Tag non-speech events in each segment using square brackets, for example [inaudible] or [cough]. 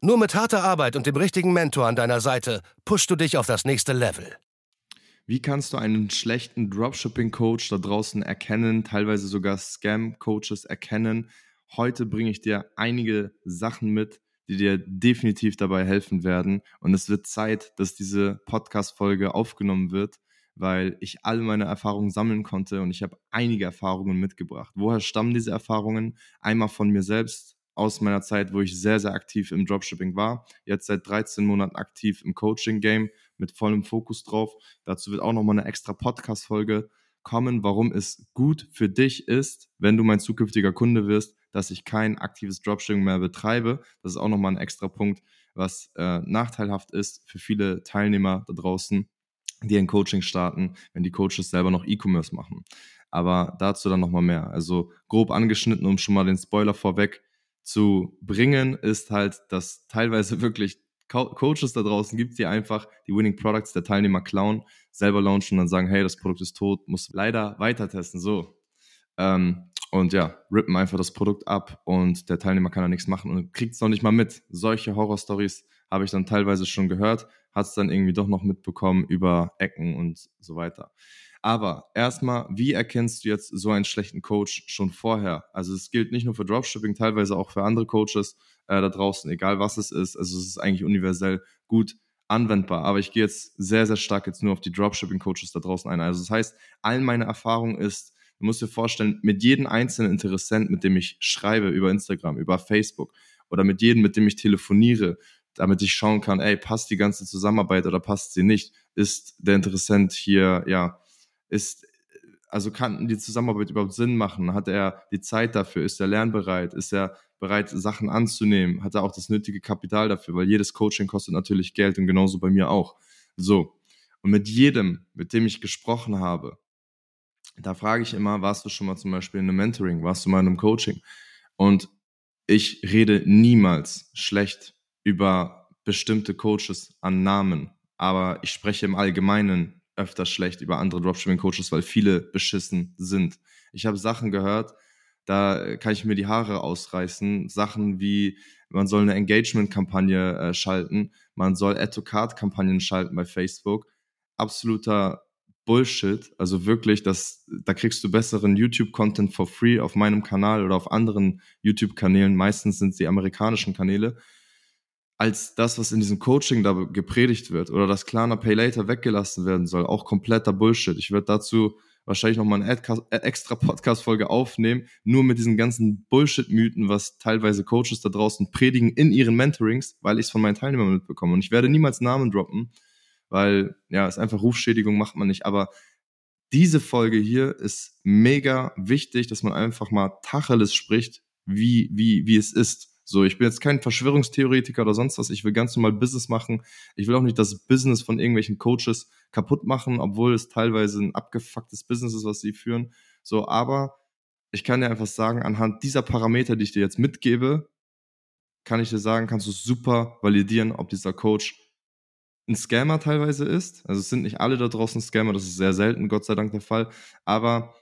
Nur mit harter Arbeit und dem richtigen Mentor an deiner Seite pushst du dich auf das nächste Level. Wie kannst du einen schlechten Dropshipping-Coach da draußen erkennen, teilweise sogar Scam-Coaches erkennen? Heute bringe ich dir einige Sachen mit, die dir definitiv dabei helfen werden. Und es wird Zeit, dass diese Podcast-Folge aufgenommen wird, weil ich all meine Erfahrungen sammeln konnte und ich habe einige Erfahrungen mitgebracht. Woher stammen diese Erfahrungen? Einmal von mir selbst, aus meiner Zeit, wo ich sehr, sehr aktiv im Dropshipping war. Jetzt seit 13 Monaten aktiv im Coaching-Game mit vollem Fokus drauf. Dazu wird auch nochmal eine extra Podcast-Folge kommen, warum es gut für dich ist, wenn du mein zukünftiger Kunde wirst, dass ich kein aktives Dropshipping mehr betreibe. Das ist auch nochmal ein extra Punkt, was äh, nachteilhaft ist für viele Teilnehmer da draußen, die ein Coaching starten, wenn die Coaches selber noch E-Commerce machen. Aber dazu dann nochmal mehr. Also grob angeschnitten, um schon mal den Spoiler vorweg zu bringen, ist halt, dass teilweise [laughs] wirklich Co Coaches da draußen gibt, die einfach die Winning Products der Teilnehmer klauen, selber launchen und dann sagen, hey, das Produkt ist tot, muss leider weiter testen. So. Ähm, und ja, rippen einfach das Produkt ab und der Teilnehmer kann da nichts machen und kriegt es noch nicht mal mit. Solche Horrorstories habe ich dann teilweise schon gehört, hat es dann irgendwie doch noch mitbekommen über Ecken und so weiter. Aber erstmal, wie erkennst du jetzt so einen schlechten Coach schon vorher? Also es gilt nicht nur für Dropshipping, teilweise auch für andere Coaches äh, da draußen, egal was es ist. Also es ist eigentlich universell gut anwendbar. Aber ich gehe jetzt sehr, sehr stark jetzt nur auf die Dropshipping-Coaches da draußen ein. Also das heißt, all meine Erfahrung ist, du musst dir vorstellen, mit jedem einzelnen Interessent, mit dem ich schreibe über Instagram, über Facebook oder mit jedem, mit dem ich telefoniere, damit ich schauen kann, ey, passt die ganze Zusammenarbeit oder passt sie nicht? Ist der Interessent hier, ja, ist, also kann die Zusammenarbeit überhaupt Sinn machen? Hat er die Zeit dafür? Ist er lernbereit? Ist er bereit, Sachen anzunehmen? Hat er auch das nötige Kapital dafür? Weil jedes Coaching kostet natürlich Geld und genauso bei mir auch. So. Und mit jedem, mit dem ich gesprochen habe, da frage ich immer, warst du schon mal zum Beispiel in einem Mentoring? Warst du mal in einem Coaching? Und ich rede niemals schlecht über bestimmte Coaches an Namen, aber ich spreche im Allgemeinen öfter schlecht über andere Dropshipping-Coaches, weil viele beschissen sind. Ich habe Sachen gehört, da kann ich mir die Haare ausreißen. Sachen wie, man soll eine Engagement-Kampagne äh, schalten, man soll Add-to-Card-Kampagnen schalten bei Facebook. Absoluter Bullshit. Also wirklich, das, da kriegst du besseren YouTube-Content for free auf meinem Kanal oder auf anderen YouTube-Kanälen. Meistens sind es die amerikanischen Kanäle als das, was in diesem Coaching da gepredigt wird oder dass Klarna Pay Later weggelassen werden soll, auch kompletter Bullshit. Ich werde dazu wahrscheinlich nochmal eine äh, extra Podcast-Folge aufnehmen, nur mit diesen ganzen Bullshit-Mythen, was teilweise Coaches da draußen predigen in ihren Mentorings, weil ich es von meinen Teilnehmern mitbekomme. Und ich werde niemals Namen droppen, weil, ja, ist einfach Rufschädigung, macht man nicht. Aber diese Folge hier ist mega wichtig, dass man einfach mal Tacheles spricht, wie, wie, wie es ist. So, ich bin jetzt kein Verschwörungstheoretiker oder sonst was. Ich will ganz normal Business machen. Ich will auch nicht das Business von irgendwelchen Coaches kaputt machen, obwohl es teilweise ein abgefucktes Business ist, was sie führen. So, aber ich kann dir einfach sagen, anhand dieser Parameter, die ich dir jetzt mitgebe, kann ich dir sagen, kannst du super validieren, ob dieser Coach ein Scammer teilweise ist. Also es sind nicht alle da draußen Scammer, das ist sehr selten, Gott sei Dank der Fall. Aber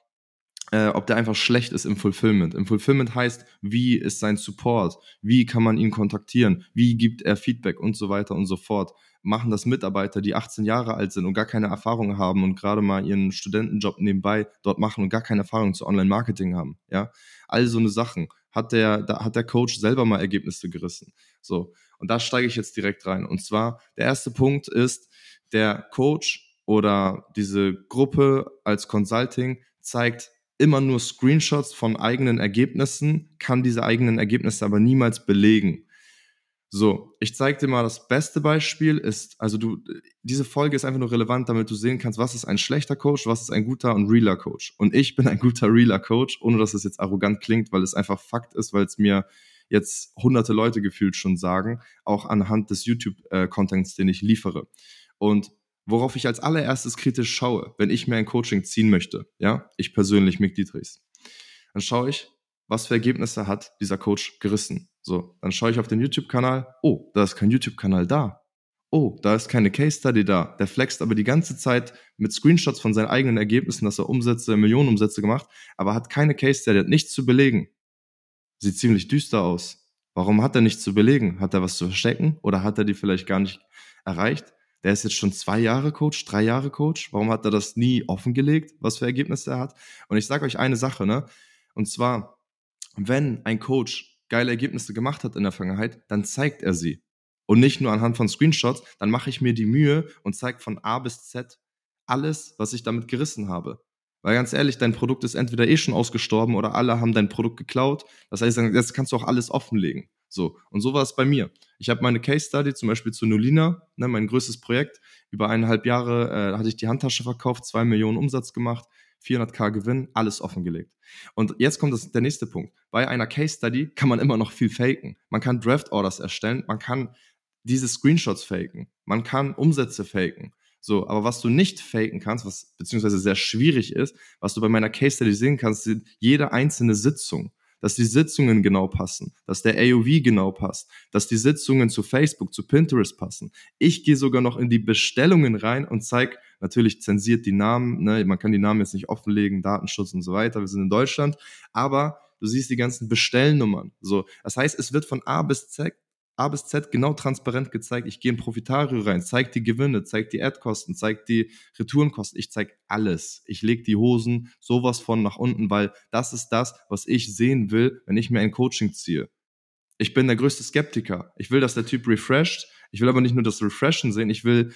äh, ob der einfach schlecht ist im Fulfillment. Im Fulfillment heißt, wie ist sein Support, wie kann man ihn kontaktieren, wie gibt er Feedback und so weiter und so fort. Machen das Mitarbeiter, die 18 Jahre alt sind und gar keine Erfahrung haben und gerade mal ihren Studentenjob nebenbei dort machen und gar keine Erfahrung zu Online-Marketing haben. Ja, all so eine Sachen. Hat der, da hat der Coach selber mal Ergebnisse gerissen. So. Und da steige ich jetzt direkt rein. Und zwar, der erste Punkt ist, der Coach oder diese Gruppe als Consulting zeigt immer nur Screenshots von eigenen Ergebnissen, kann diese eigenen Ergebnisse aber niemals belegen. So, ich zeige dir mal das beste Beispiel ist, also du, diese Folge ist einfach nur relevant, damit du sehen kannst, was ist ein schlechter Coach, was ist ein guter und realer Coach. Und ich bin ein guter realer Coach, ohne dass es jetzt arrogant klingt, weil es einfach Fakt ist, weil es mir jetzt hunderte Leute gefühlt schon sagen, auch anhand des YouTube-Contents, den ich liefere. Und worauf ich als allererstes kritisch schaue, wenn ich mir ein Coaching ziehen möchte, ja, ich persönlich, Mick Dietrichs, dann schaue ich, was für Ergebnisse hat dieser Coach gerissen. So, dann schaue ich auf den YouTube-Kanal, oh, da ist kein YouTube-Kanal da. Oh, da ist keine Case Study da. Der flext aber die ganze Zeit mit Screenshots von seinen eigenen Ergebnissen, dass er Umsätze, Millionenumsätze gemacht, aber hat keine Case Study, hat nichts zu belegen. Sieht ziemlich düster aus. Warum hat er nichts zu belegen? Hat er was zu verstecken oder hat er die vielleicht gar nicht erreicht? Der ist jetzt schon zwei Jahre Coach, drei Jahre Coach. Warum hat er das nie offengelegt, was für Ergebnisse er hat? Und ich sage euch eine Sache, ne? Und zwar, wenn ein Coach geile Ergebnisse gemacht hat in der Vergangenheit, dann zeigt er sie. Und nicht nur anhand von Screenshots, dann mache ich mir die Mühe und zeige von A bis Z alles, was ich damit gerissen habe. Weil ganz ehrlich, dein Produkt ist entweder eh schon ausgestorben oder alle haben dein Produkt geklaut. Das heißt, jetzt kannst du auch alles offenlegen. So, und so war es bei mir. Ich habe meine Case Study zum Beispiel zu Nolina, ne, mein größtes Projekt. Über eineinhalb Jahre äh, hatte ich die Handtasche verkauft, zwei Millionen Umsatz gemacht, 400k Gewinn, alles offengelegt. Und jetzt kommt das, der nächste Punkt. Bei einer Case Study kann man immer noch viel faken. Man kann Draft Orders erstellen, man kann diese Screenshots faken, man kann Umsätze faken. So, aber was du nicht faken kannst, was beziehungsweise sehr schwierig ist, was du bei meiner Case Study sehen kannst, sind jede einzelne Sitzung dass die Sitzungen genau passen, dass der AOV genau passt, dass die Sitzungen zu Facebook, zu Pinterest passen. Ich gehe sogar noch in die Bestellungen rein und zeige, natürlich zensiert die Namen, ne? man kann die Namen jetzt nicht offenlegen, Datenschutz und so weiter, wir sind in Deutschland, aber du siehst die ganzen Bestellnummern. So, das heißt, es wird von A bis Z A bis Z genau transparent gezeigt. Ich gehe in Profitario rein, zeige die Gewinne, zeige die Ad-Kosten, zeige die Retourenkosten. Ich zeige alles. Ich lege die Hosen sowas von nach unten, weil das ist das, was ich sehen will, wenn ich mir ein Coaching ziehe. Ich bin der größte Skeptiker. Ich will, dass der Typ refresht. Ich will aber nicht nur das Refreshen sehen. Ich will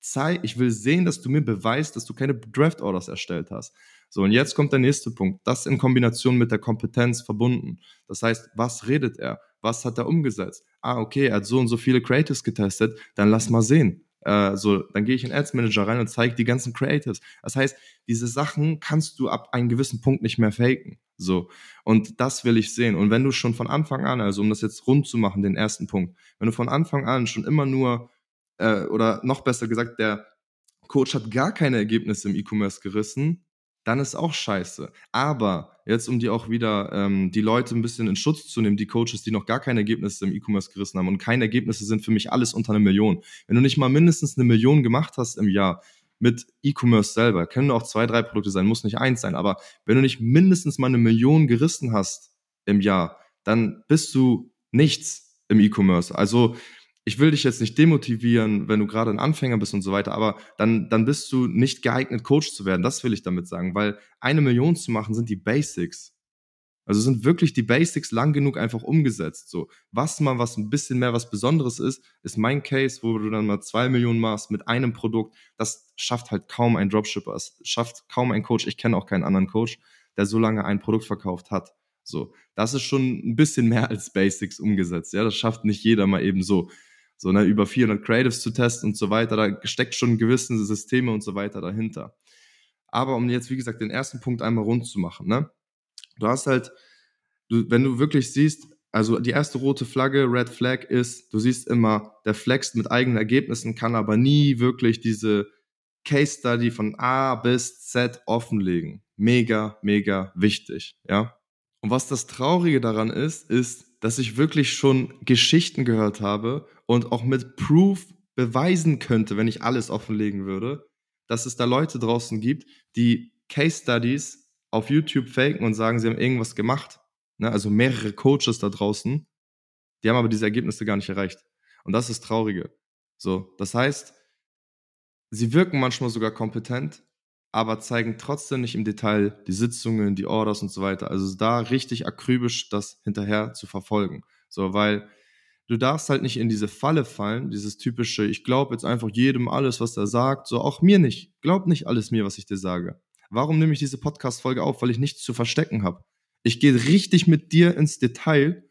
zeig, ich will sehen, dass du mir beweist, dass du keine Draft Orders erstellt hast. So, und jetzt kommt der nächste Punkt. Das in Kombination mit der Kompetenz verbunden. Das heißt, was redet er? Was hat er umgesetzt? Ah, okay, er hat so und so viele Creatives getestet, dann lass mal sehen. Äh, so, dann gehe ich in Ads Manager rein und zeige die ganzen Creatives. Das heißt, diese Sachen kannst du ab einem gewissen Punkt nicht mehr faken. So. Und das will ich sehen. Und wenn du schon von Anfang an, also um das jetzt rund zu machen, den ersten Punkt, wenn du von Anfang an schon immer nur, äh, oder noch besser gesagt, der Coach hat gar keine Ergebnisse im E-Commerce gerissen, dann ist auch scheiße. Aber jetzt, um die auch wieder ähm, die Leute ein bisschen in Schutz zu nehmen, die Coaches, die noch gar keine Ergebnisse im E-Commerce gerissen haben und keine Ergebnisse sind für mich alles unter einer Million. Wenn du nicht mal mindestens eine Million gemacht hast im Jahr mit E-Commerce selber, können auch zwei, drei Produkte sein, muss nicht eins sein, aber wenn du nicht mindestens mal eine Million gerissen hast im Jahr, dann bist du nichts im E-Commerce. Also ich will dich jetzt nicht demotivieren, wenn du gerade ein Anfänger bist und so weiter, aber dann, dann bist du nicht geeignet, Coach zu werden. Das will ich damit sagen, weil eine Million zu machen sind die Basics. Also sind wirklich die Basics lang genug einfach umgesetzt. So, was mal was ein bisschen mehr was Besonderes ist, ist mein Case, wo du dann mal zwei Millionen machst mit einem Produkt. Das schafft halt kaum ein Dropshipper. Es schafft kaum ein Coach. Ich kenne auch keinen anderen Coach, der so lange ein Produkt verkauft hat. So, das ist schon ein bisschen mehr als Basics umgesetzt. Ja, das schafft nicht jeder mal eben so so ne, über 400 Creatives zu testen und so weiter, da steckt schon gewisse Systeme und so weiter dahinter. Aber um jetzt, wie gesagt, den ersten Punkt einmal rund zu machen, ne? Du hast halt, du, wenn du wirklich siehst, also die erste rote Flagge, Red Flag ist, du siehst immer, der flext mit eigenen Ergebnissen, kann aber nie wirklich diese Case Study von A bis Z offenlegen. Mega, mega wichtig, ja. Und was das Traurige daran ist, ist, dass ich wirklich schon Geschichten gehört habe und auch mit Proof beweisen könnte, wenn ich alles offenlegen würde, dass es da Leute draußen gibt, die Case Studies auf YouTube faken und sagen, sie haben irgendwas gemacht. Ne? Also mehrere Coaches da draußen, die haben aber diese Ergebnisse gar nicht erreicht. Und das ist Traurige. So, das heißt, sie wirken manchmal sogar kompetent, aber zeigen trotzdem nicht im Detail die Sitzungen, die Orders und so weiter. Also da richtig akribisch das hinterher zu verfolgen. So, weil du darfst halt nicht in diese Falle fallen, dieses typische, ich glaube jetzt einfach jedem alles, was er sagt, so auch mir nicht. Glaub nicht alles mir, was ich dir sage. Warum nehme ich diese Podcast-Folge auf? Weil ich nichts zu verstecken habe. Ich gehe richtig mit dir ins Detail,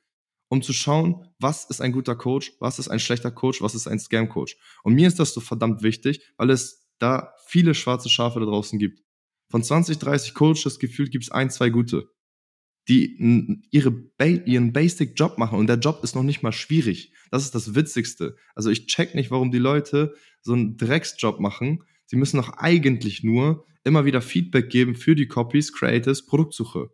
um zu schauen, was ist ein guter Coach, was ist ein schlechter Coach, was ist ein Scam-Coach. Und mir ist das so verdammt wichtig, weil es da viele schwarze Schafe da draußen gibt. Von 20, 30 Coaches gefühlt gibt es ein, zwei gute. die ihre ba ihren Basic-Job machen und der Job ist noch nicht mal schwierig. Das ist das Witzigste. Also ich check nicht, warum die Leute so einen Drecksjob machen. Sie müssen doch eigentlich nur immer wieder Feedback geben für die Copies, Creatives, Produktsuche.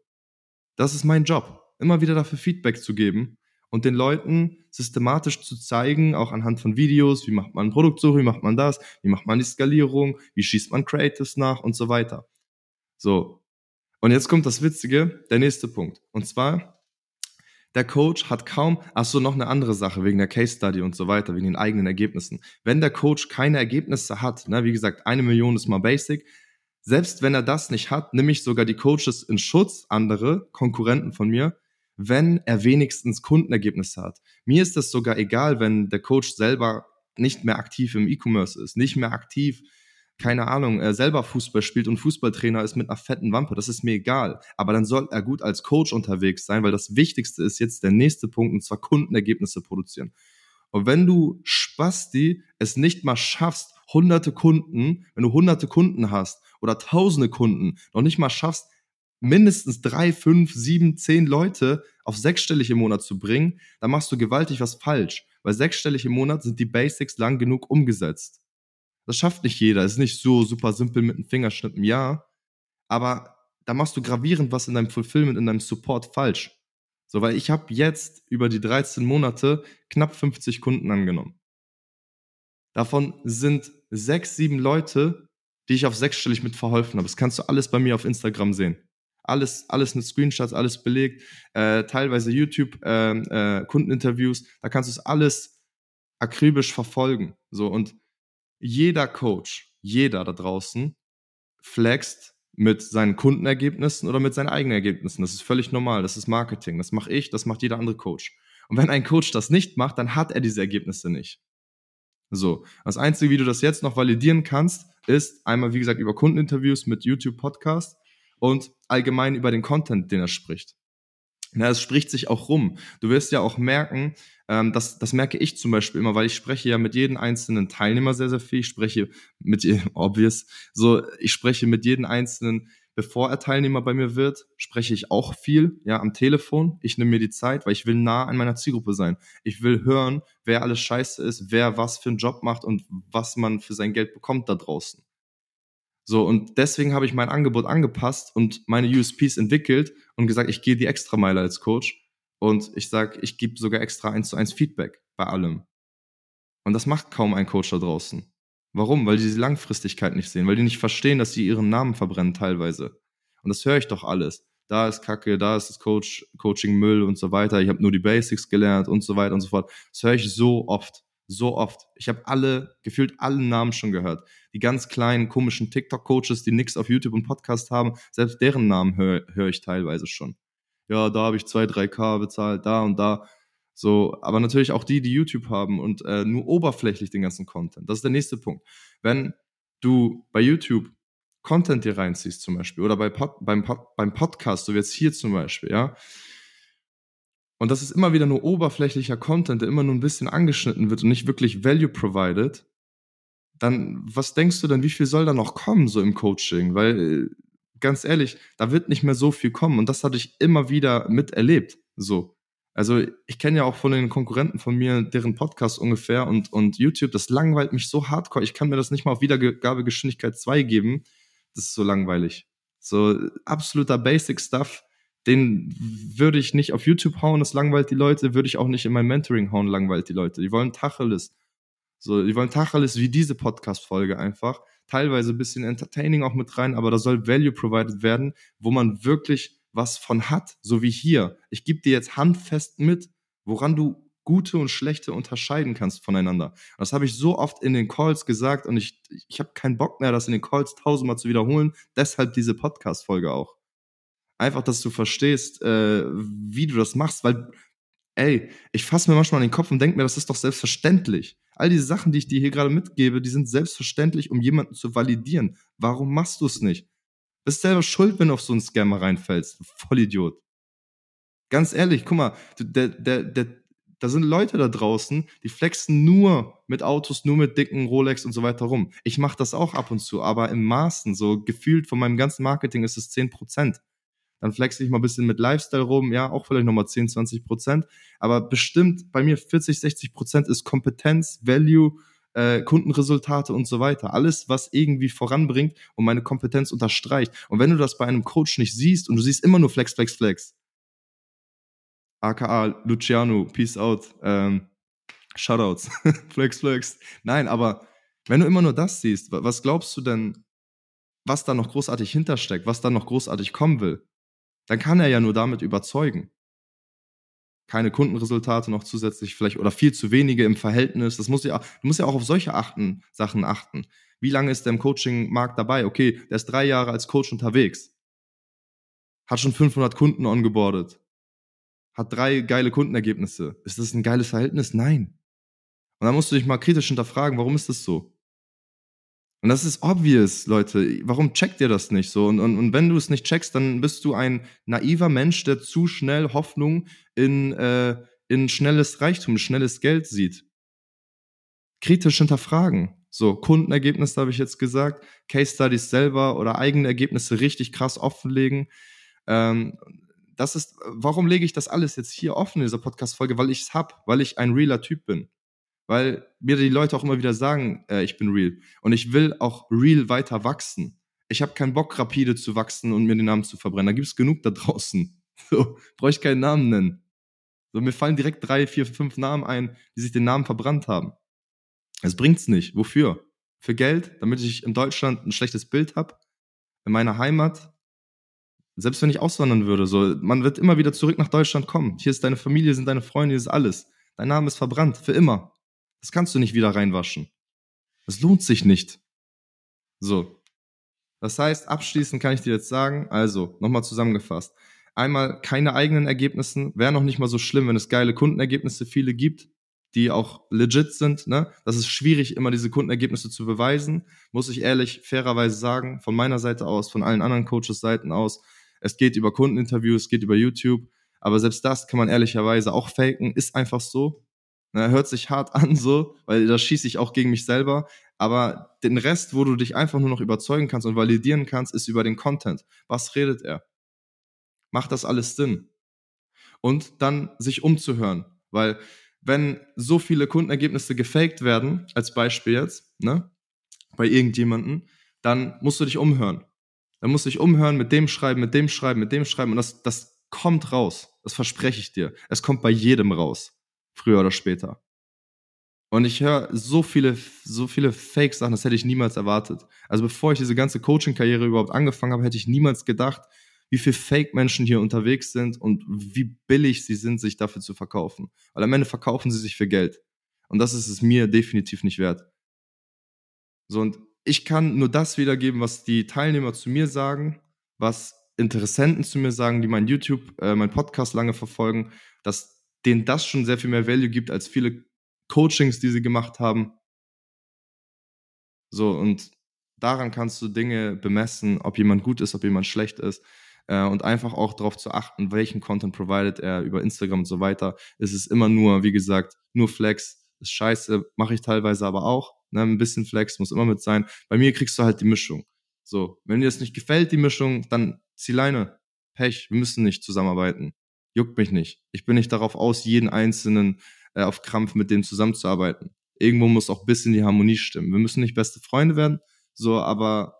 Das ist mein Job. Immer wieder dafür Feedback zu geben und den Leuten systematisch zu zeigen, auch anhand von Videos, wie macht man Produktsuche, wie macht man das, wie macht man die Skalierung, wie schießt man Creatives nach und so weiter. So, und jetzt kommt das Witzige, der nächste Punkt. Und zwar, der Coach hat kaum, ach so, noch eine andere Sache wegen der Case Study und so weiter, wegen den eigenen Ergebnissen. Wenn der Coach keine Ergebnisse hat, ne, wie gesagt, eine Million ist mal basic, selbst wenn er das nicht hat, nehme ich sogar die Coaches in Schutz, andere Konkurrenten von mir, wenn er wenigstens Kundenergebnisse hat. Mir ist das sogar egal, wenn der Coach selber nicht mehr aktiv im E-Commerce ist, nicht mehr aktiv keine Ahnung, er selber Fußball spielt und Fußballtrainer ist mit einer fetten Wampe, das ist mir egal. Aber dann soll er gut als Coach unterwegs sein, weil das Wichtigste ist jetzt der nächste Punkt und zwar Kundenergebnisse produzieren. Und wenn du Spasti es nicht mal schaffst, hunderte Kunden, wenn du hunderte Kunden hast oder tausende Kunden, noch nicht mal schaffst, mindestens drei, fünf, sieben, zehn Leute auf sechsstellig im Monat zu bringen, dann machst du gewaltig was falsch. Weil sechsstellig im Monat sind die Basics lang genug umgesetzt. Das schafft nicht jeder. Es ist nicht so super simpel mit einem Fingerschnippen, ja. Aber da machst du gravierend was in deinem Fulfillment, in deinem Support falsch. So, weil ich habe jetzt über die 13 Monate knapp 50 Kunden angenommen. Davon sind sechs, sieben Leute, die ich auf sechsstellig mit verholfen habe. Das kannst du alles bei mir auf Instagram sehen. Alles, alles mit Screenshots, alles belegt, äh, teilweise YouTube, äh, äh, Kundeninterviews, da kannst du es alles akribisch verfolgen. So, und jeder Coach, jeder da draußen flext mit seinen Kundenergebnissen oder mit seinen eigenen Ergebnissen. Das ist völlig normal. Das ist Marketing. Das mache ich, das macht jeder andere Coach. Und wenn ein Coach das nicht macht, dann hat er diese Ergebnisse nicht. So. Das einzige, wie du das jetzt noch validieren kannst, ist einmal, wie gesagt, über Kundeninterviews mit YouTube Podcast und allgemein über den Content, den er spricht. Na, es spricht sich auch rum. Du wirst ja auch merken, ähm, das, das merke ich zum Beispiel immer, weil ich spreche ja mit jedem einzelnen Teilnehmer sehr, sehr viel. Ich spreche mit, [laughs] obvious, so, ich spreche mit jedem einzelnen, bevor er Teilnehmer bei mir wird, spreche ich auch viel, ja, am Telefon. Ich nehme mir die Zeit, weil ich will nah an meiner Zielgruppe sein. Ich will hören, wer alles scheiße ist, wer was für einen Job macht und was man für sein Geld bekommt da draußen. So, und deswegen habe ich mein Angebot angepasst und meine USPs entwickelt und gesagt, ich gehe die Extrameile als Coach und ich sage, ich gebe sogar extra eins zu eins Feedback bei allem. Und das macht kaum ein Coach da draußen. Warum? Weil die diese Langfristigkeit nicht sehen, weil die nicht verstehen, dass sie ihren Namen verbrennen teilweise. Und das höre ich doch alles. Da ist Kacke, da ist das Coach, Coaching Müll und so weiter. Ich habe nur die Basics gelernt und so weiter und so fort. Das höre ich so oft so oft. Ich habe alle, gefühlt alle Namen schon gehört. Die ganz kleinen, komischen TikTok-Coaches, die nichts auf YouTube und Podcast haben, selbst deren Namen höre hör ich teilweise schon. Ja, da habe ich 2, 3K bezahlt, da und da. So, aber natürlich auch die, die YouTube haben und äh, nur oberflächlich den ganzen Content. Das ist der nächste Punkt. Wenn du bei YouTube Content dir reinziehst zum Beispiel oder bei Pod, beim, Pod, beim Podcast, so wie jetzt hier zum Beispiel, ja, und das ist immer wieder nur oberflächlicher Content, der immer nur ein bisschen angeschnitten wird und nicht wirklich Value provided, dann was denkst du denn, wie viel soll da noch kommen so im Coaching? Weil ganz ehrlich, da wird nicht mehr so viel kommen und das hatte ich immer wieder miterlebt. So. Also ich kenne ja auch von den Konkurrenten von mir deren Podcast ungefähr und, und YouTube, das langweilt mich so hardcore. Ich kann mir das nicht mal auf Wiedergabegeschwindigkeit 2 geben. Das ist so langweilig. So absoluter Basic Stuff den würde ich nicht auf YouTube hauen, das langweilt die Leute, würde ich auch nicht in mein Mentoring hauen, langweilt die Leute. Die wollen Tacheles. So, die wollen Tacheles wie diese Podcast-Folge einfach. Teilweise ein bisschen Entertaining auch mit rein, aber da soll Value provided werden, wo man wirklich was von hat, so wie hier. Ich gebe dir jetzt handfest mit, woran du gute und schlechte unterscheiden kannst voneinander. Das habe ich so oft in den Calls gesagt und ich, ich habe keinen Bock mehr, das in den Calls tausendmal zu wiederholen. Deshalb diese Podcast-Folge auch einfach, dass du verstehst, äh, wie du das machst, weil, ey, ich fasse mir manchmal an den Kopf und denke mir, das ist doch selbstverständlich. All diese Sachen, die ich dir hier gerade mitgebe, die sind selbstverständlich, um jemanden zu validieren. Warum machst du es nicht? Bist selber schuld, wenn du auf so einen Scammer reinfällst. Vollidiot. Ganz ehrlich, guck mal, der, der, der, da sind Leute da draußen, die flexen nur mit Autos, nur mit dicken Rolex und so weiter rum. Ich mache das auch ab und zu, aber im Maßen, so gefühlt von meinem ganzen Marketing ist es 10%. Dann flexe ich mal ein bisschen mit Lifestyle rum, ja, auch vielleicht nochmal 10, 20 Prozent. Aber bestimmt bei mir 40, 60 Prozent ist Kompetenz, Value, äh, Kundenresultate und so weiter. Alles, was irgendwie voranbringt und meine Kompetenz unterstreicht. Und wenn du das bei einem Coach nicht siehst und du siehst immer nur Flex, Flex, Flex, aka Luciano, Peace out, ähm, Shoutouts, [laughs] Flex, Flex. Nein, aber wenn du immer nur das siehst, was glaubst du denn, was da noch großartig hintersteckt, was da noch großartig kommen will? Dann kann er ja nur damit überzeugen keine Kundenresultate noch zusätzlich vielleicht oder viel zu wenige im Verhältnis. Das muss ja, du musst ja auch auf solche achten, Sachen achten. Wie lange ist der im Coaching-Markt dabei? Okay, der ist drei Jahre als Coach unterwegs. Hat schon 500 Kunden ongeboardet. Hat drei geile Kundenergebnisse. Ist das ein geiles Verhältnis? Nein. Und dann musst du dich mal kritisch hinterfragen, warum ist das so? Und das ist obvious, Leute. Warum checkt ihr das nicht so? Und, und, und wenn du es nicht checkst, dann bist du ein naiver Mensch, der zu schnell Hoffnung in, äh, in schnelles Reichtum, schnelles Geld sieht. Kritisch hinterfragen. So, Kundenergebnisse habe ich jetzt gesagt, Case Studies selber oder eigene Ergebnisse richtig krass offenlegen. Ähm, das ist, warum lege ich das alles jetzt hier offen in dieser Podcast-Folge? Weil ich es hab, weil ich ein realer Typ bin weil mir die Leute auch immer wieder sagen, äh, ich bin real. Und ich will auch real weiter wachsen. Ich habe keinen Bock, rapide zu wachsen und mir den Namen zu verbrennen. Da gibt es genug da draußen. [laughs] So, brauche ich keinen Namen nennen. So, mir fallen direkt drei, vier, fünf Namen ein, die sich den Namen verbrannt haben. Es bringt's nicht. Wofür? Für Geld, damit ich in Deutschland ein schlechtes Bild habe, in meiner Heimat. Selbst wenn ich auswandern würde, so, man wird immer wieder zurück nach Deutschland kommen. Hier ist deine Familie, sind deine Freunde, hier ist alles. Dein Name ist verbrannt, für immer. Das kannst du nicht wieder reinwaschen. Das lohnt sich nicht. So. Das heißt, abschließend kann ich dir jetzt sagen, also, nochmal zusammengefasst. Einmal keine eigenen Ergebnisse, wäre noch nicht mal so schlimm, wenn es geile Kundenergebnisse viele gibt, die auch legit sind. Ne? Das ist schwierig, immer diese Kundenergebnisse zu beweisen, muss ich ehrlich, fairerweise sagen, von meiner Seite aus, von allen anderen Coaches Seiten aus. Es geht über Kundeninterviews, es geht über YouTube, aber selbst das kann man ehrlicherweise auch faken, ist einfach so. Ne, hört sich hart an so, weil da schieße ich auch gegen mich selber. Aber den Rest, wo du dich einfach nur noch überzeugen kannst und validieren kannst, ist über den Content. Was redet er? Macht das alles Sinn? Und dann sich umzuhören. Weil wenn so viele Kundenergebnisse gefaked werden, als Beispiel jetzt, ne, bei irgendjemanden, dann musst du dich umhören. Dann musst du dich umhören, mit dem schreiben, mit dem schreiben, mit dem schreiben. Und das, das kommt raus. Das verspreche ich dir. Es kommt bei jedem raus früher oder später. Und ich höre so viele, so viele Fake-Sachen, das hätte ich niemals erwartet. Also bevor ich diese ganze Coaching-Karriere überhaupt angefangen habe, hätte ich niemals gedacht, wie viele Fake-Menschen hier unterwegs sind und wie billig sie sind, sich dafür zu verkaufen. Weil am Ende verkaufen sie sich für Geld. Und das ist es mir definitiv nicht wert. So, und ich kann nur das wiedergeben, was die Teilnehmer zu mir sagen, was Interessenten zu mir sagen, die mein YouTube, äh, mein Podcast lange verfolgen, dass denen das schon sehr viel mehr Value gibt als viele Coachings, die sie gemacht haben. So, und daran kannst du Dinge bemessen, ob jemand gut ist, ob jemand schlecht ist. Äh, und einfach auch darauf zu achten, welchen Content provided er über Instagram und so weiter. Es ist immer nur, wie gesagt, nur Flex. Ist scheiße, mache ich teilweise aber auch. Ne? Ein bisschen Flex muss immer mit sein. Bei mir kriegst du halt die Mischung. So, wenn dir das nicht gefällt, die Mischung, dann zieh Leine. Pech, wir müssen nicht zusammenarbeiten juckt mich nicht. Ich bin nicht darauf aus, jeden Einzelnen äh, auf Krampf mit dem zusammenzuarbeiten. Irgendwo muss auch bisschen die Harmonie stimmen. Wir müssen nicht beste Freunde werden, so, aber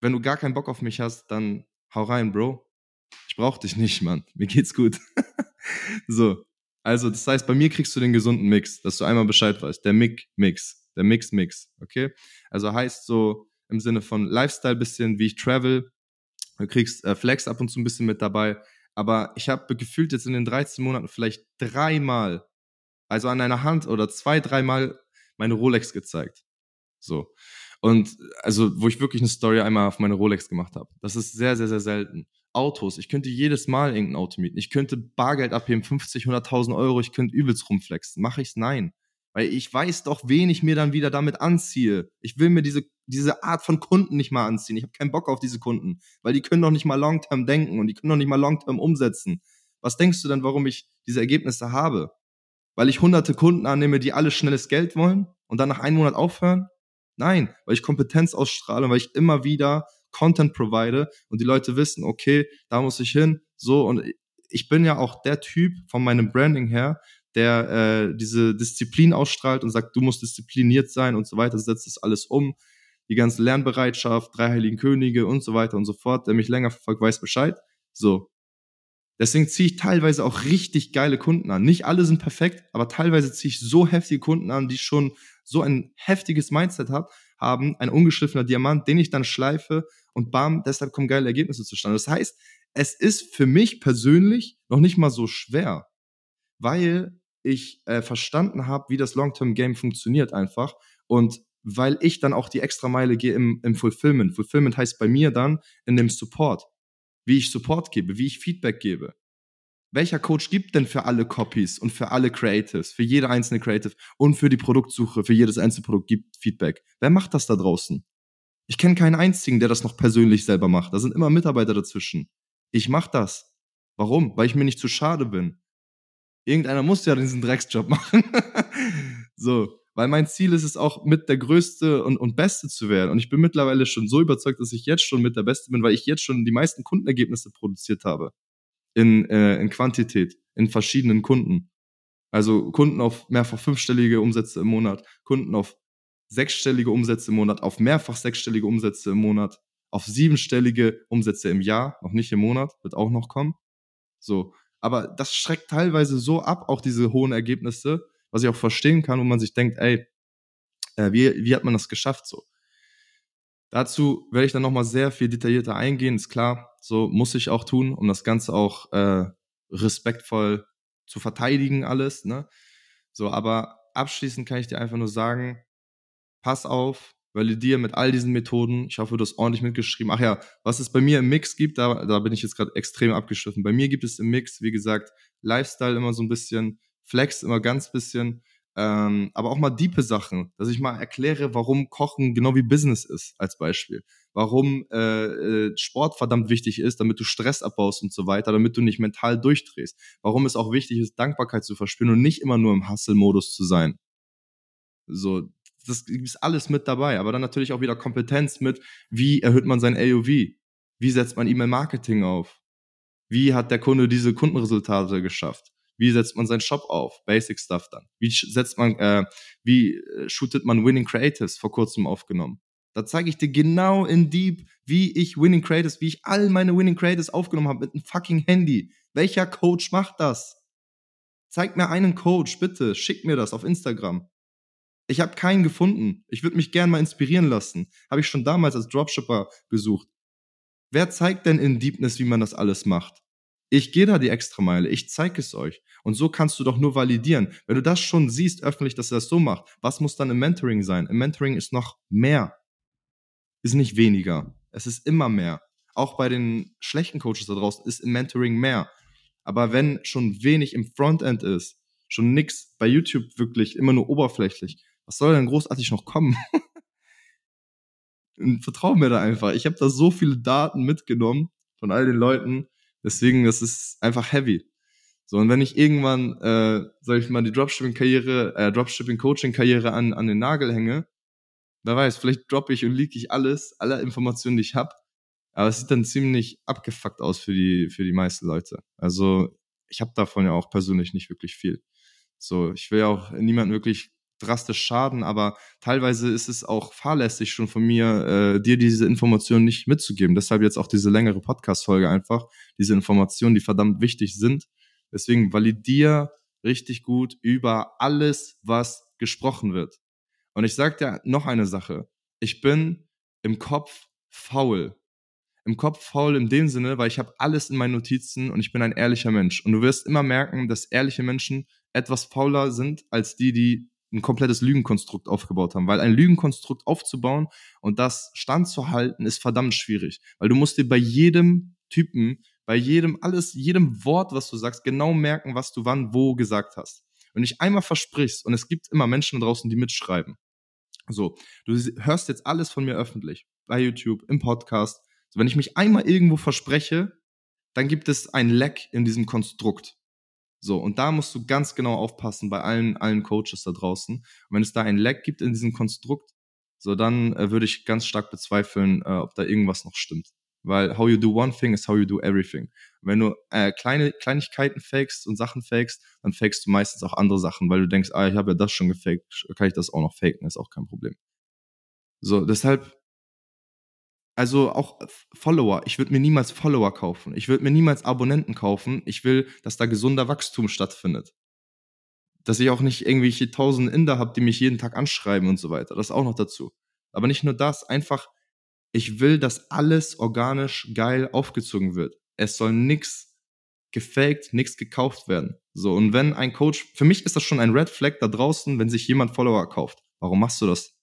wenn du gar keinen Bock auf mich hast, dann hau rein, Bro. Ich brauch dich nicht, Mann. Mir geht's gut. [laughs] so. Also, das heißt, bei mir kriegst du den gesunden Mix, dass du einmal Bescheid weißt. Der Mick-Mix. Der Mix-Mix. Okay? Also heißt so im Sinne von Lifestyle bisschen, wie ich travel. Du kriegst äh, Flex ab und zu ein bisschen mit dabei. Aber ich habe gefühlt jetzt in den 13 Monaten vielleicht dreimal, also an einer Hand oder zwei, dreimal meine Rolex gezeigt. So. Und also, wo ich wirklich eine Story einmal auf meine Rolex gemacht habe. Das ist sehr, sehr, sehr selten. Autos. Ich könnte jedes Mal irgendein Auto mieten. Ich könnte Bargeld abheben, 50, 100.000 Euro. Ich könnte übelst rumflexen. Mache ich's? Nein. Weil ich weiß doch, wen ich mir dann wieder damit anziehe. Ich will mir diese, diese Art von Kunden nicht mal anziehen. Ich habe keinen Bock auf diese Kunden, weil die können doch nicht mal long-term denken und die können doch nicht mal long-term umsetzen. Was denkst du denn, warum ich diese Ergebnisse habe? Weil ich hunderte Kunden annehme, die alle schnelles Geld wollen und dann nach einem Monat aufhören? Nein, weil ich Kompetenz ausstrahle, weil ich immer wieder Content provide und die Leute wissen, okay, da muss ich hin, so und ich bin ja auch der Typ von meinem Branding her, der äh, diese Disziplin ausstrahlt und sagt, du musst diszipliniert sein und so weiter, setzt das alles um. Die ganze Lernbereitschaft, drei Heiligen Könige und so weiter und so fort. Der mich länger verfolgt, weiß Bescheid. So. Deswegen ziehe ich teilweise auch richtig geile Kunden an. Nicht alle sind perfekt, aber teilweise ziehe ich so heftige Kunden an, die schon so ein heftiges Mindset hab, haben, ein ungeschliffener Diamant, den ich dann schleife und bam, deshalb kommen geile Ergebnisse zustande. Das heißt, es ist für mich persönlich noch nicht mal so schwer, weil ich äh, verstanden habe, wie das Long-Term-Game funktioniert einfach und weil ich dann auch die extra Meile gehe im, im Fulfillment. Fulfillment heißt bei mir dann in dem Support, wie ich Support gebe, wie ich Feedback gebe. Welcher Coach gibt denn für alle Copies und für alle Creatives, für jede einzelne Creative und für die Produktsuche, für jedes einzelne Produkt gibt Feedback? Wer macht das da draußen? Ich kenne keinen einzigen, der das noch persönlich selber macht. Da sind immer Mitarbeiter dazwischen. Ich mache das. Warum? Weil ich mir nicht zu schade bin. Irgendeiner muss ja diesen Drecksjob machen. [laughs] so, weil mein Ziel ist es auch mit der Größte und, und Beste zu werden. Und ich bin mittlerweile schon so überzeugt, dass ich jetzt schon mit der Beste bin, weil ich jetzt schon die meisten Kundenergebnisse produziert habe. In, äh, in Quantität, in verschiedenen Kunden. Also Kunden auf mehrfach fünfstellige Umsätze im Monat, Kunden auf sechsstellige Umsätze im Monat, auf mehrfach sechsstellige Umsätze im Monat, auf siebenstellige Umsätze im Jahr, noch nicht im Monat, wird auch noch kommen. So. Aber das schreckt teilweise so ab, auch diese hohen Ergebnisse, was ich auch verstehen kann, wo man sich denkt, ey, äh, wie, wie hat man das geschafft so? Dazu werde ich dann nochmal sehr viel detaillierter eingehen, ist klar, so muss ich auch tun, um das Ganze auch äh, respektvoll zu verteidigen alles, ne? So, aber abschließend kann ich dir einfach nur sagen, pass auf, validiere mit all diesen Methoden. Ich hoffe, du hast ordentlich mitgeschrieben. Ach ja, was es bei mir im Mix gibt, da, da bin ich jetzt gerade extrem abgeschliffen. Bei mir gibt es im Mix, wie gesagt, Lifestyle immer so ein bisschen, Flex immer ganz bisschen, ähm, aber auch mal diepe Sachen, dass ich mal erkläre, warum Kochen genau wie Business ist, als Beispiel. Warum äh, äh, Sport verdammt wichtig ist, damit du Stress abbaust und so weiter, damit du nicht mental durchdrehst. Warum es auch wichtig ist, Dankbarkeit zu verspüren und nicht immer nur im Hustle-Modus zu sein. So, das ist alles mit dabei. Aber dann natürlich auch wieder Kompetenz mit, wie erhöht man sein AOV? Wie setzt man E-Mail-Marketing auf? Wie hat der Kunde diese Kundenresultate geschafft? Wie setzt man seinen Shop auf? Basic Stuff dann. Wie setzt man, äh, wie äh, shootet man Winning Creatives vor kurzem aufgenommen? Da zeige ich dir genau in Deep, wie ich Winning Creatives, wie ich all meine Winning Creatives aufgenommen habe mit einem fucking Handy. Welcher Coach macht das? Zeig mir einen Coach, bitte. Schick mir das auf Instagram. Ich habe keinen gefunden. Ich würde mich gern mal inspirieren lassen. Habe ich schon damals als Dropshipper gesucht. Wer zeigt denn in Deepness, wie man das alles macht? Ich gehe da die Extrameile, ich zeige es euch. Und so kannst du doch nur validieren. Wenn du das schon siehst öffentlich, dass er das so macht, was muss dann im Mentoring sein? Im Mentoring ist noch mehr. Ist nicht weniger. Es ist immer mehr. Auch bei den schlechten Coaches da draußen ist im Mentoring mehr. Aber wenn schon wenig im Frontend ist, schon nix bei YouTube wirklich immer nur oberflächlich, was soll denn großartig noch kommen? [laughs] Vertrau mir da einfach. Ich habe da so viele Daten mitgenommen von all den Leuten. Deswegen, das ist einfach heavy. So, und wenn ich irgendwann, äh, sag ich mal, die Dropshipping-Karriere, äh, Dropshipping-Coaching-Karriere an, an den Nagel hänge, wer weiß, vielleicht droppe ich und leak ich alles, alle Informationen, die ich habe. Aber es sieht dann ziemlich abgefuckt aus für die, für die meisten Leute. Also, ich habe davon ja auch persönlich nicht wirklich viel. So, ich will ja auch niemanden wirklich drastisch schaden, aber teilweise ist es auch fahrlässig schon von mir, äh, dir diese Informationen nicht mitzugeben. Deshalb jetzt auch diese längere Podcast-Folge einfach, diese Informationen, die verdammt wichtig sind. Deswegen validier richtig gut über alles, was gesprochen wird. Und ich sag dir noch eine Sache. Ich bin im Kopf faul. Im Kopf faul in dem Sinne, weil ich habe alles in meinen Notizen und ich bin ein ehrlicher Mensch. Und du wirst immer merken, dass ehrliche Menschen etwas fauler sind als die, die ein komplettes Lügenkonstrukt aufgebaut haben. Weil ein Lügenkonstrukt aufzubauen und das standzuhalten, ist verdammt schwierig. Weil du musst dir bei jedem Typen, bei jedem, alles, jedem Wort, was du sagst, genau merken, was du wann, wo gesagt hast. Wenn du dich einmal versprichst, und es gibt immer Menschen draußen, die mitschreiben. So, du hörst jetzt alles von mir öffentlich, bei YouTube, im Podcast. So, wenn ich mich einmal irgendwo verspreche, dann gibt es ein Leck in diesem Konstrukt. So, und da musst du ganz genau aufpassen bei allen, allen Coaches da draußen. Und wenn es da ein Lag gibt in diesem Konstrukt, so dann äh, würde ich ganz stark bezweifeln, äh, ob da irgendwas noch stimmt. Weil how you do one thing is how you do everything. Wenn du äh, kleine Kleinigkeiten fakest und Sachen fakest, dann fakest du meistens auch andere Sachen, weil du denkst, ah, ich habe ja das schon gefaked, kann ich das auch noch faken, ist auch kein Problem. So, deshalb, also auch Follower. Ich würde mir niemals Follower kaufen. Ich würde mir niemals Abonnenten kaufen. Ich will, dass da gesunder Wachstum stattfindet. Dass ich auch nicht irgendwelche tausend Inder habe, die mich jeden Tag anschreiben und so weiter. Das auch noch dazu. Aber nicht nur das, einfach ich will, dass alles organisch geil aufgezogen wird. Es soll nichts gefaked, nichts gekauft werden. So, und wenn ein Coach, für mich ist das schon ein Red Flag da draußen, wenn sich jemand Follower kauft. Warum machst du das?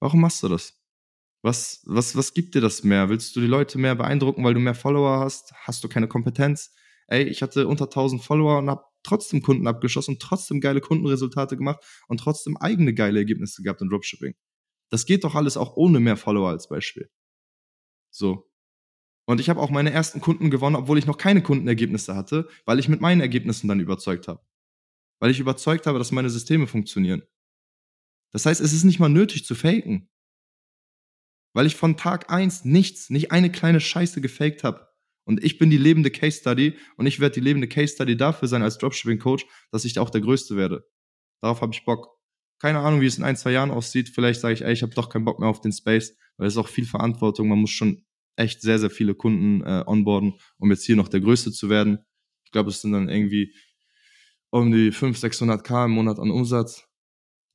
Warum machst du das? Was, was, was gibt dir das mehr? Willst du die Leute mehr beeindrucken, weil du mehr Follower hast? Hast du keine Kompetenz? Ey, ich hatte unter 1000 Follower und habe trotzdem Kunden abgeschossen und trotzdem geile Kundenresultate gemacht und trotzdem eigene geile Ergebnisse gehabt in Dropshipping. Das geht doch alles auch ohne mehr Follower als Beispiel. So. Und ich habe auch meine ersten Kunden gewonnen, obwohl ich noch keine Kundenergebnisse hatte, weil ich mit meinen Ergebnissen dann überzeugt habe. Weil ich überzeugt habe, dass meine Systeme funktionieren. Das heißt, es ist nicht mal nötig zu faken. Weil ich von Tag eins nichts, nicht eine kleine Scheiße gefaked habe. Und ich bin die lebende Case Study und ich werde die lebende Case Study dafür sein als Dropshipping Coach, dass ich auch der Größte werde. Darauf habe ich Bock keine Ahnung, wie es in ein, zwei Jahren aussieht. Vielleicht sage ich, ey, ich habe doch keinen Bock mehr auf den Space, weil es ist auch viel Verantwortung. Man muss schon echt sehr, sehr viele Kunden äh, onboarden, um jetzt hier noch der Größte zu werden. Ich glaube, es sind dann irgendwie um die 500, 600k im Monat an Umsatz,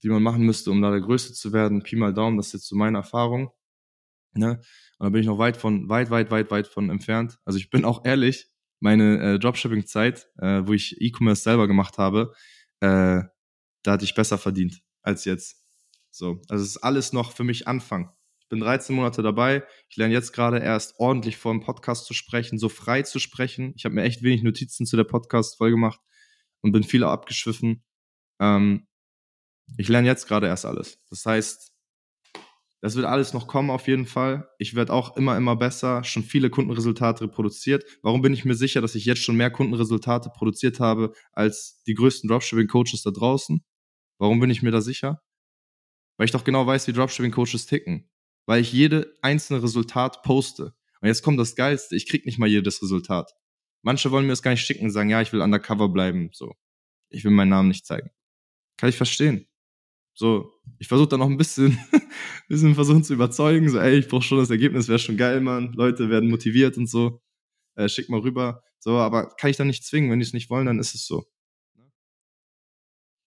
die man machen müsste, um da der Größte zu werden. Pi mal Daumen, das ist jetzt so meine Erfahrung. Ne? Und da bin ich noch weit von, weit, weit, weit, weit von entfernt. Also ich bin auch ehrlich, meine äh, Dropshipping-Zeit, äh, wo ich E-Commerce selber gemacht habe, äh, da hatte ich besser verdient als jetzt. So, also es ist alles noch für mich Anfang. Ich bin 13 Monate dabei. Ich lerne jetzt gerade erst ordentlich vor dem Podcast zu sprechen, so frei zu sprechen. Ich habe mir echt wenig Notizen zu der Podcast-Folge gemacht und bin viel abgeschwiffen. Ähm, ich lerne jetzt gerade erst alles. Das heißt, das wird alles noch kommen auf jeden Fall. Ich werde auch immer, immer besser, schon viele Kundenresultate reproduziert. Warum bin ich mir sicher, dass ich jetzt schon mehr Kundenresultate produziert habe als die größten Dropshipping-Coaches da draußen? Warum bin ich mir da sicher? Weil ich doch genau weiß, wie Dropshipping-Coaches ticken. Weil ich jede einzelne Resultat poste. Und jetzt kommt das Geilste, ich krieg nicht mal jedes Resultat. Manche wollen mir das gar nicht schicken und sagen, ja, ich will undercover bleiben, so. Ich will meinen Namen nicht zeigen. Kann ich verstehen. So, ich versuche da noch ein bisschen, [laughs] bisschen versuchen zu überzeugen, so, ey, ich brauche schon das Ergebnis, wäre schon geil, Mann. Leute werden motiviert und so. Äh, schick mal rüber. So, aber kann ich da nicht zwingen. Wenn die es nicht wollen, dann ist es so.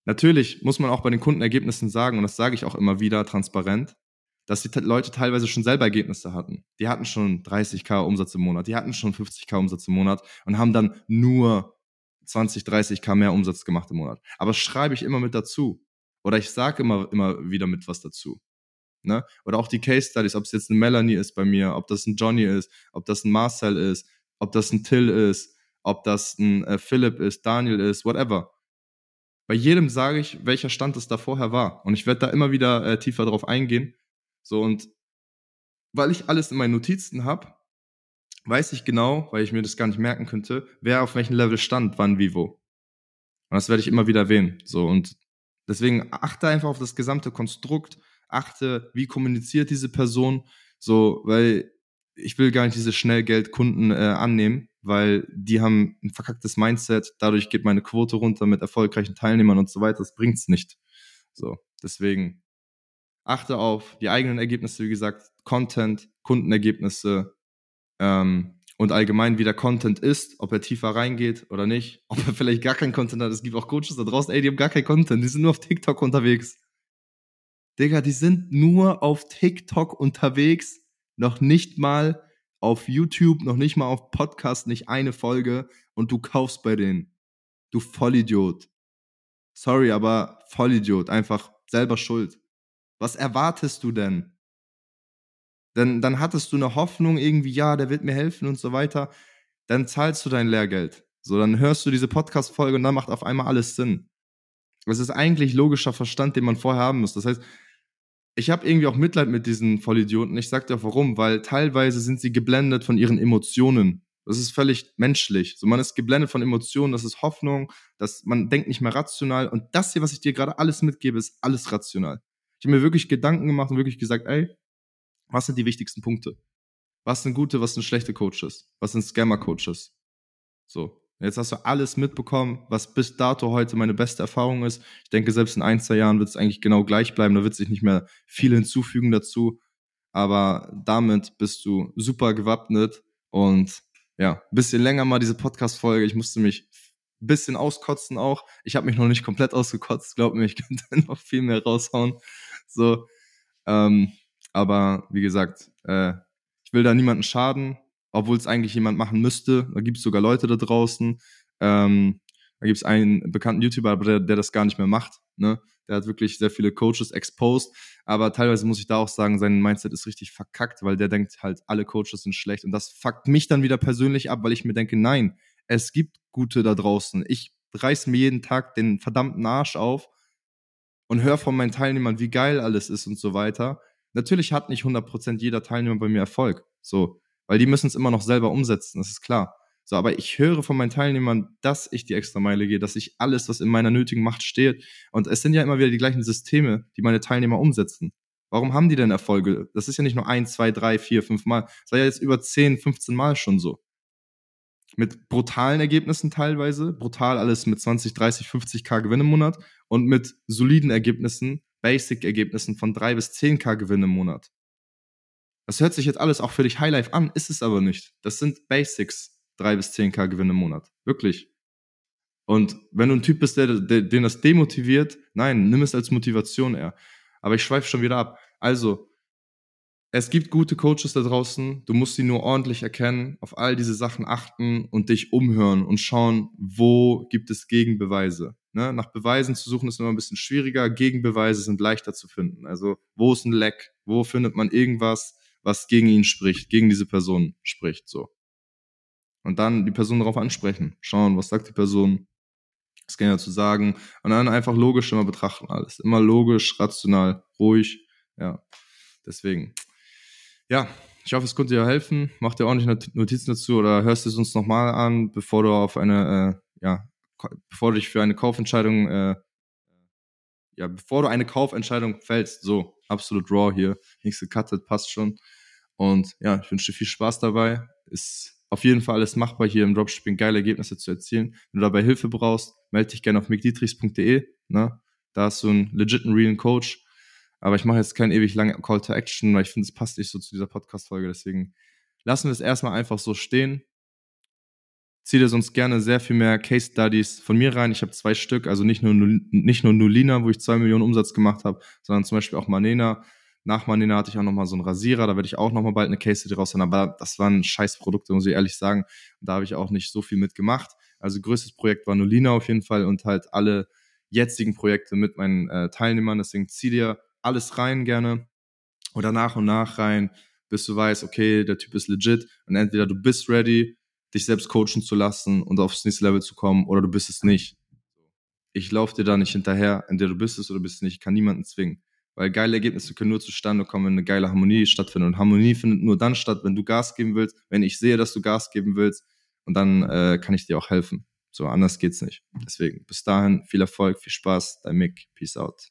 Natürlich muss man auch bei den Kundenergebnissen sagen, und das sage ich auch immer wieder transparent, dass die Leute teilweise schon selber Ergebnisse hatten. Die hatten schon 30k Umsatz im Monat, die hatten schon 50k Umsatz im Monat und haben dann nur 20, 30k mehr Umsatz gemacht im Monat. Aber das schreibe ich immer mit dazu. Oder ich sage immer, immer wieder mit was dazu. Ne? Oder auch die Case Studies, ob es jetzt eine Melanie ist bei mir, ob das ein Johnny ist, ob das ein Marcel ist, ob das ein Till ist, ob das ein äh, Philipp ist, Daniel ist, whatever bei jedem sage ich, welcher Stand es da vorher war. Und ich werde da immer wieder äh, tiefer drauf eingehen. So und weil ich alles in meinen Notizen habe, weiß ich genau, weil ich mir das gar nicht merken könnte, wer auf welchem Level stand, wann, wie, wo. Und das werde ich immer wieder erwähnen. So und deswegen achte einfach auf das gesamte Konstrukt, achte, wie kommuniziert diese Person, so, weil ich will gar nicht diese Schnellgeldkunden äh, annehmen, weil die haben ein verkacktes Mindset, dadurch geht meine Quote runter mit erfolgreichen Teilnehmern und so weiter, das bringt's nicht. So, deswegen achte auf die eigenen Ergebnisse, wie gesagt, Content, Kundenergebnisse ähm, und allgemein, wie der Content ist, ob er tiefer reingeht oder nicht, [laughs] ob er vielleicht gar keinen Content hat. Es gibt auch Coaches da draußen, ey, die haben gar keinen Content, die sind nur auf TikTok unterwegs. Digga, die sind nur auf TikTok unterwegs, noch nicht mal auf YouTube, noch nicht mal auf Podcast, nicht eine Folge und du kaufst bei denen. Du Vollidiot. Sorry, aber Vollidiot. Einfach selber schuld. Was erwartest du denn? Denn dann hattest du eine Hoffnung irgendwie, ja, der wird mir helfen und so weiter. Dann zahlst du dein Lehrgeld. So, dann hörst du diese Podcast-Folge und dann macht auf einmal alles Sinn. Das ist eigentlich logischer Verstand, den man vorher haben muss. Das heißt, ich habe irgendwie auch Mitleid mit diesen Vollidioten. Ich sag dir warum, weil teilweise sind sie geblendet von ihren Emotionen. Das ist völlig menschlich. So, man ist geblendet von Emotionen, das ist Hoffnung, dass man denkt nicht mehr rational. Und das hier, was ich dir gerade alles mitgebe, ist alles rational. Ich habe mir wirklich Gedanken gemacht und wirklich gesagt, ey, was sind die wichtigsten Punkte? Was sind gute, was sind schlechte Coaches? Was sind Scammer-Coaches? So. Jetzt hast du alles mitbekommen, was bis dato heute meine beste Erfahrung ist. Ich denke, selbst in ein, zwei Jahren wird es eigentlich genau gleich bleiben. Da wird sich nicht mehr viel hinzufügen dazu. Aber damit bist du super gewappnet und ja, ein bisschen länger mal diese Podcast-Folge. Ich musste mich ein bisschen auskotzen auch. Ich habe mich noch nicht komplett ausgekotzt, glaub mir, ich [laughs] könnte noch viel mehr raushauen. So, ähm, aber wie gesagt, äh, ich will da niemanden schaden, obwohl es eigentlich jemand machen müsste. Da gibt es sogar Leute da draußen. Ähm, da gibt es einen bekannten YouTuber, der, der das gar nicht mehr macht. Ne? Der hat wirklich sehr viele Coaches exposed. Aber teilweise muss ich da auch sagen, sein Mindset ist richtig verkackt, weil der denkt halt, alle Coaches sind schlecht. Und das fuckt mich dann wieder persönlich ab, weil ich mir denke, nein, es gibt gute da draußen. Ich reiß mir jeden Tag den verdammten Arsch auf und höre von meinen Teilnehmern, wie geil alles ist und so weiter. Natürlich hat nicht 100% jeder Teilnehmer bei mir Erfolg. So, weil die müssen es immer noch selber umsetzen, das ist klar. So, aber ich höre von meinen Teilnehmern, dass ich die extra Meile gehe, dass ich alles, was in meiner nötigen Macht steht. Und es sind ja immer wieder die gleichen Systeme, die meine Teilnehmer umsetzen. Warum haben die denn Erfolge? Das ist ja nicht nur ein, zwei, drei, vier, fünf Mal. Das war ja jetzt über zehn, 15 Mal schon so. Mit brutalen Ergebnissen teilweise. Brutal alles mit 20, 30, 50k Gewinn im Monat. Und mit soliden Ergebnissen, Basic-Ergebnissen von drei bis 10k Gewinn im Monat. Das hört sich jetzt alles auch für dich Highlife an, ist es aber nicht. Das sind Basics, 3 bis 10k Gewinn im Monat. Wirklich. Und wenn du ein Typ bist, der, der, den das demotiviert, nein, nimm es als Motivation eher. Aber ich schweife schon wieder ab. Also, es gibt gute Coaches da draußen, du musst sie nur ordentlich erkennen, auf all diese Sachen achten und dich umhören und schauen, wo gibt es Gegenbeweise. Ne? Nach Beweisen zu suchen ist immer ein bisschen schwieriger, Gegenbeweise sind leichter zu finden. Also, wo ist ein Leck? Wo findet man irgendwas, was gegen ihn spricht, gegen diese Person spricht, so. Und dann die Person darauf ansprechen, schauen, was sagt die Person, was kann er dazu sagen, und dann einfach logisch immer betrachten alles. Immer logisch, rational, ruhig, ja. Deswegen, ja, ich hoffe, es konnte dir helfen. Mach dir ordentlich Notizen dazu oder hörst es uns nochmal an, bevor du auf eine, äh, ja, bevor du dich für eine Kaufentscheidung, äh, ja, bevor du eine Kaufentscheidung fällst. So, absolut raw hier. Nichts gecuttet, passt schon. Und ja, ich wünsche dir viel Spaß dabei. Ist auf jeden Fall alles machbar hier im Dropshipping, geile Ergebnisse zu erzielen. Wenn du dabei Hilfe brauchst, melde dich gerne auf mickdietrichs.de. Ne? Da hast du einen legiten, realen Coach. Aber ich mache jetzt keinen ewig langen Call to Action, weil ich finde, es passt nicht so zu dieser Podcast-Folge. Deswegen lassen wir es erstmal einfach so stehen. Zieh dir sonst gerne sehr viel mehr Case Studies von mir rein. Ich habe zwei Stück, also nicht nur, nicht nur Nulina, wo ich zwei Millionen Umsatz gemacht habe, sondern zum Beispiel auch Manena, nach Manina hatte ich auch nochmal so einen Rasierer, da werde ich auch nochmal bald eine Case Study raus aber das waren scheiß Produkte, muss ich ehrlich sagen. Da habe ich auch nicht so viel mitgemacht. Also größtes Projekt war Nolina auf jeden Fall und halt alle jetzigen Projekte mit meinen äh, Teilnehmern. Deswegen zieh dir alles rein gerne oder nach und nach rein, bis du weißt, okay, der Typ ist legit und entweder du bist ready, dich selbst coachen zu lassen und aufs nächste Level zu kommen oder du bist es nicht. Ich laufe dir da nicht hinterher, entweder du bist es oder bist es nicht. Ich kann niemanden zwingen. Weil geile Ergebnisse können nur zustande kommen, wenn eine geile Harmonie stattfindet. Und Harmonie findet nur dann statt, wenn du Gas geben willst, wenn ich sehe, dass du Gas geben willst. Und dann äh, kann ich dir auch helfen. So, anders geht's nicht. Deswegen, bis dahin, viel Erfolg, viel Spaß, dein Mick, peace out.